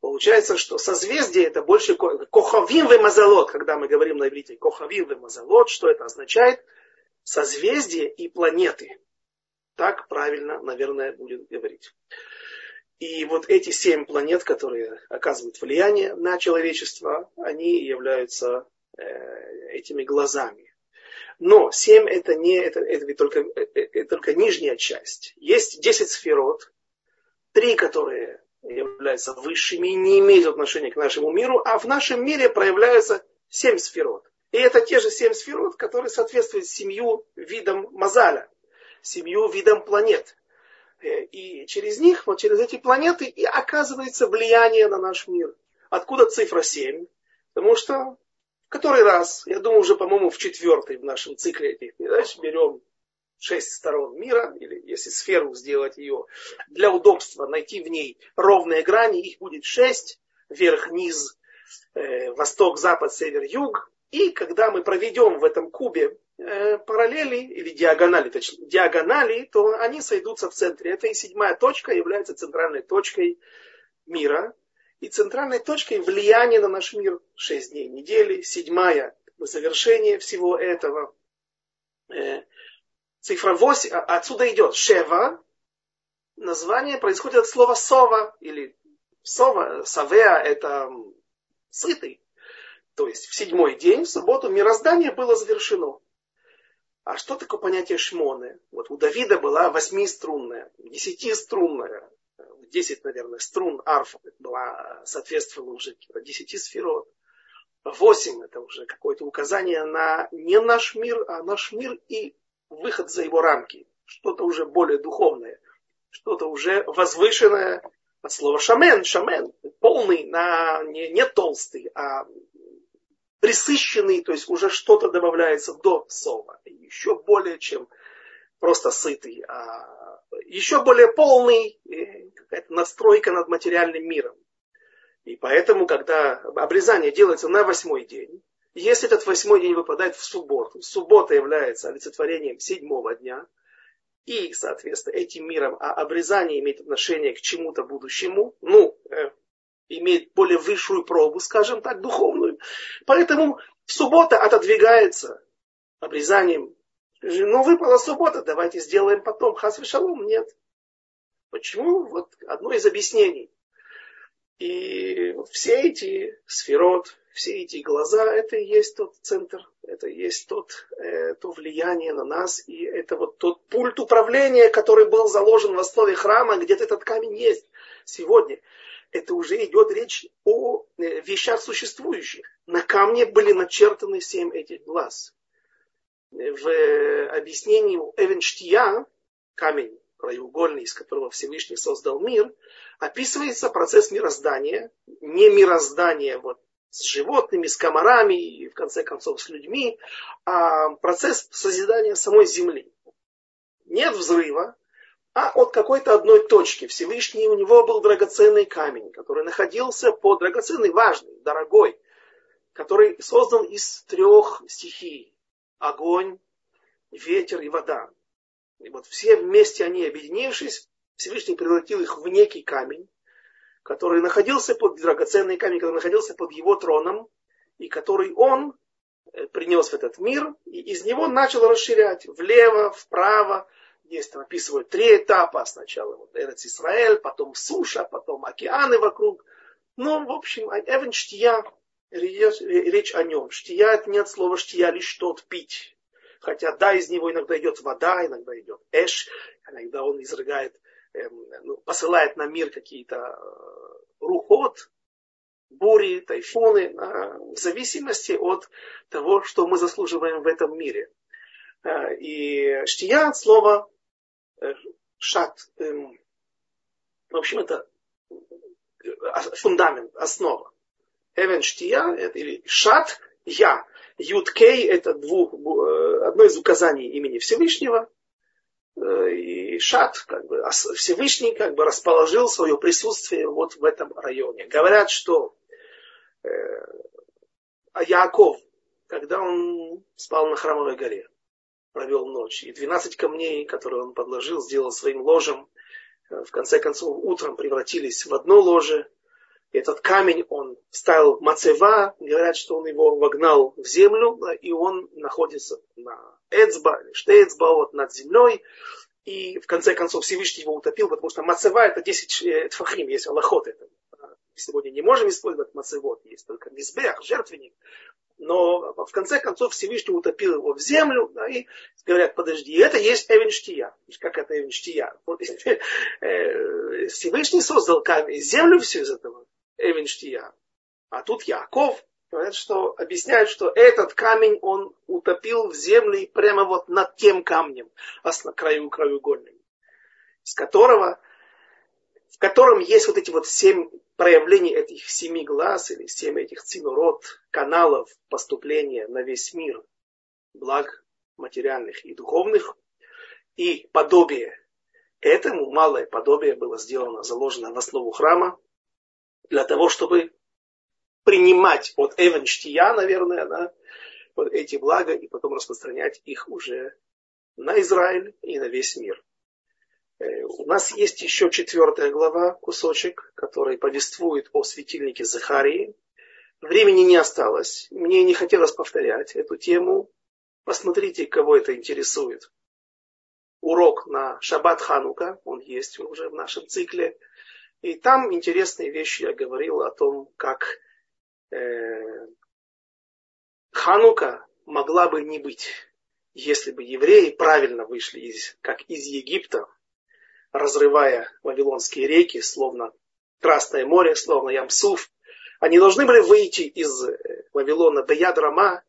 Получается, что созвездие это больше кохавим ве мазалот, когда мы говорим на иврите кохавим ве мазалот, что это означает? Созвездие и планеты. Так правильно, наверное, будет говорить. И вот эти семь планет, которые оказывают влияние на человечество, они являются этими глазами. Но семь это не это, это только, это, это только нижняя часть. Есть десять сферот, три, которые являются высшими и не имеют отношения к нашему миру, а в нашем мире проявляются семь сферот. И это те же семь сферот, которые соответствуют семью видам Мазаля, семью видам планет. Э, и через них, вот через эти планеты, и оказывается влияние на наш мир. Откуда цифра 7? Потому что который раз, я думаю, уже, по-моему, в четвертый в нашем цикле этих передач берем шесть сторон мира, или если сферу сделать ее для удобства, найти в ней ровные грани, их будет шесть, вверх, низ, э, восток, запад, север, юг. И когда мы проведем в этом кубе э, параллели, или диагонали, точнее, диагонали, то они сойдутся в центре. Это и седьмая точка является центральной точкой мира. И центральной точкой влияния на наш мир шесть дней недели. Седьмая завершение всего этого. Э, цифра 8, а, отсюда идет Шева. Название происходит от слова сова или сова, савеа это сытый. То есть в седьмой день, в субботу, мироздание было завершено. А что такое понятие шмоны? Вот у Давида была восьмиструнная, десятиструнная, десять, наверное, струн арфа была, соответствовала уже десяти сферот. Восемь это уже какое-то указание на не наш мир, а наш мир и выход за его рамки, что-то уже более духовное, что-то уже возвышенное от слова шамен, шамен, полный, на, не, не толстый, а присыщенный, то есть уже что-то добавляется до сова, еще более чем просто сытый, а еще более полный, какая-то настройка над материальным миром. И поэтому, когда обрезание делается на восьмой день, если этот восьмой день выпадает в субботу, суббота является олицетворением седьмого дня, и, соответственно, этим миром, а обрезание имеет отношение к чему-то будущему, ну, э, имеет более высшую пробу, скажем так, духовную. Поэтому суббота отодвигается обрезанием. Ну, выпала суббота, давайте сделаем потом. Хас шалом нет. Почему? Вот одно из объяснений. И все эти сферот, все эти глаза, это и есть тот центр, это и есть тот, э, то влияние на нас, и это вот тот пульт управления, который был заложен в основе храма, где-то этот камень есть сегодня. Это уже идет речь о э, вещах существующих. На камне были начертаны семь этих глаз. В объяснении Эвенштия, камень краеугольный, из которого Всевышний создал мир, описывается процесс мироздания, не мироздание вот с животными, с комарами и в конце концов с людьми, а процесс созидания самой земли. Нет взрыва, а от какой-то одной точки. Всевышний у него был драгоценный камень, который находился под драгоценный, важный, дорогой, который создан из трех стихий. Огонь, ветер и вода. И вот все вместе они, объединившись, Всевышний превратил их в некий камень, который находился под драгоценный камень, который находился под его троном, и который он э, принес в этот мир, и из него начал расширять влево, вправо. Здесь там описывают три этапа. Сначала вот Эрец Исраэль, потом суша, потом океаны вокруг. Ну, в общем, Эвен Штия, речь о нем. Штия это не от слова штия, лишь тот пить. Хотя да, из него иногда идет вода, иногда идет эш, иногда он изрыгает Эм, ну, посылает на мир какие-то э, рухот, бури, тайфуны, а, в зависимости от того, что мы заслуживаем в этом мире. Э, и штия от слова э, шат. Эм, в общем, это фундамент, основа. Эвен штия, или шат, я. Юткей это двух, одно из указаний имени Всевышнего. Э, и Шат, как бы, Всевышний как бы расположил свое присутствие вот в этом районе. Говорят, что э, а Яков, когда он спал на храмовой горе, провел ночь, и 12 камней, которые он подложил, сделал своим ложем, э, в конце концов утром превратились в одно ложе. Этот камень он ставил мацева, говорят, что он его вогнал в землю, и он находится на эцба, штеэцба вот над землей. И в конце концов Всевышний его утопил, потому что мацева это 10 э, тфахим, есть аллахот. Это. Сегодня не можем использовать мацевод, есть только мизбех, жертвенник. Но в конце концов Всевышний утопил его в землю, да, и говорят, подожди, это есть Эвенштия. Как это Эвенштия? Э, Всевышний создал камень, землю все из этого Эвенштия. А тут Яков, говорят, что объясняют, что этот камень он утопил в земле прямо вот над тем камнем, а краю краеугольным. с которого, в котором есть вот эти вот семь проявлений этих семи глаз или семь этих цинурот, каналов поступления на весь мир, благ материальных и духовных, и подобие этому, малое подобие было сделано, заложено в основу храма, для того, чтобы принимать от Эвенштия, наверное, да, вот эти блага и потом распространять их уже на Израиль и на весь мир. Э, у нас есть еще четвертая глава, кусочек, который повествует о светильнике Захарии. Времени не осталось. Мне не хотелось повторять эту тему. Посмотрите, кого это интересует. Урок на Шаббат Ханука, он есть уже в нашем цикле. И там интересные вещи я говорил о том, как э, Ханука могла бы не быть, если бы евреи правильно вышли из, как из Египта, разрывая Вавилонские реки, словно Красное море, словно Ямсуф. Они должны были выйти из э, Вавилона до Ядрама,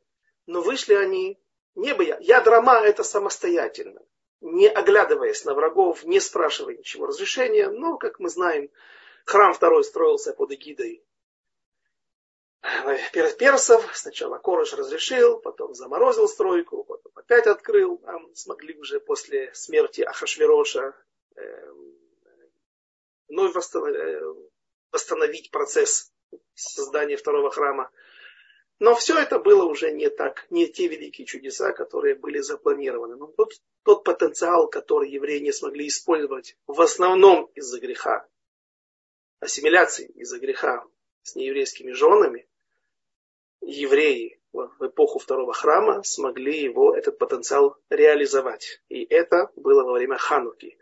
но вышли они не бы Ядрама это самостоятельно, не оглядываясь на врагов, не спрашивая ничего разрешения. Но, как мы знаем, храм второй строился под эгидой персов. Сначала Корыш разрешил, потом заморозил стройку, потом опять открыл. Там смогли уже после смерти Ахашвероша эм, вновь э, восстановить процесс создания второго храма. Но все это было уже не так, не те великие чудеса, которые были запланированы. Но тот, тот потенциал, который евреи не смогли использовать в основном из-за греха, ассимиляции из-за греха с нееврейскими женами, евреи в эпоху второго храма смогли его, этот потенциал реализовать. И это было во время Хануки,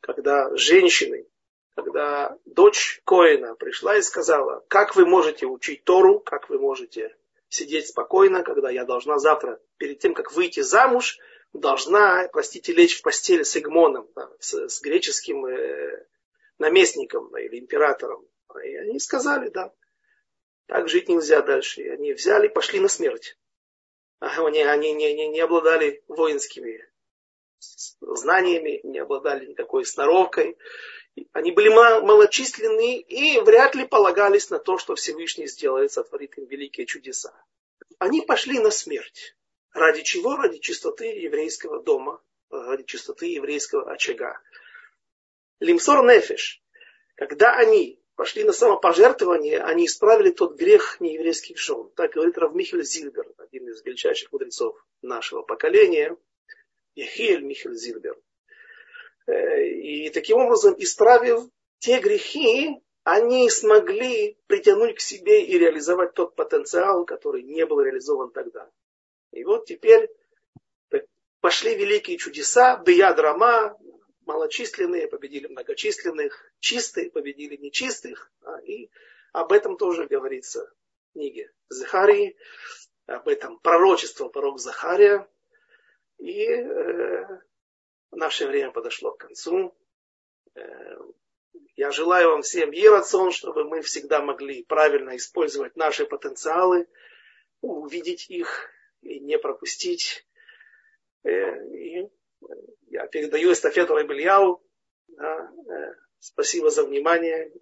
когда женщины, когда дочь Коина пришла и сказала, как вы можете учить Тору, как вы можете сидеть спокойно, когда я должна завтра, перед тем, как выйти замуж, должна, простите, лечь в постель с Игмоном, да, с, с греческим э, наместником да, или императором. И они сказали, да, так жить нельзя дальше. И они взяли, пошли на смерть. Они, они не, не, не обладали воинскими знаниями, не обладали никакой сноровкой. Они были малочисленны и вряд ли полагались на то, что Всевышний сделает, сотворит им великие чудеса. Они пошли на смерть. Ради чего? Ради чистоты еврейского дома, ради чистоты еврейского очага. Лимсор Нефеш, когда они пошли на самопожертвование, они исправили тот грех нееврейских жен. Так говорит Равмихель Зильбер, один из величайших мудрецов нашего поколения, Ехиэль Михель Зильбер. Э, и таким образом, исправив те грехи, они смогли притянуть к себе и реализовать тот потенциал, который не был реализован тогда. И вот теперь пошли великие чудеса, Бияд Рама, малочисленные победили многочисленных, чистые победили нечистых. А, и об этом тоже говорится в книге Захарии, об этом пророчество пророк Захария. И э, наше время подошло к концу. Э, я желаю вам всем ерацон, чтобы мы всегда могли правильно использовать наши потенциалы, увидеть их и не пропустить. Э, и я передаю эстафету Рабельяу. Э, спасибо за внимание.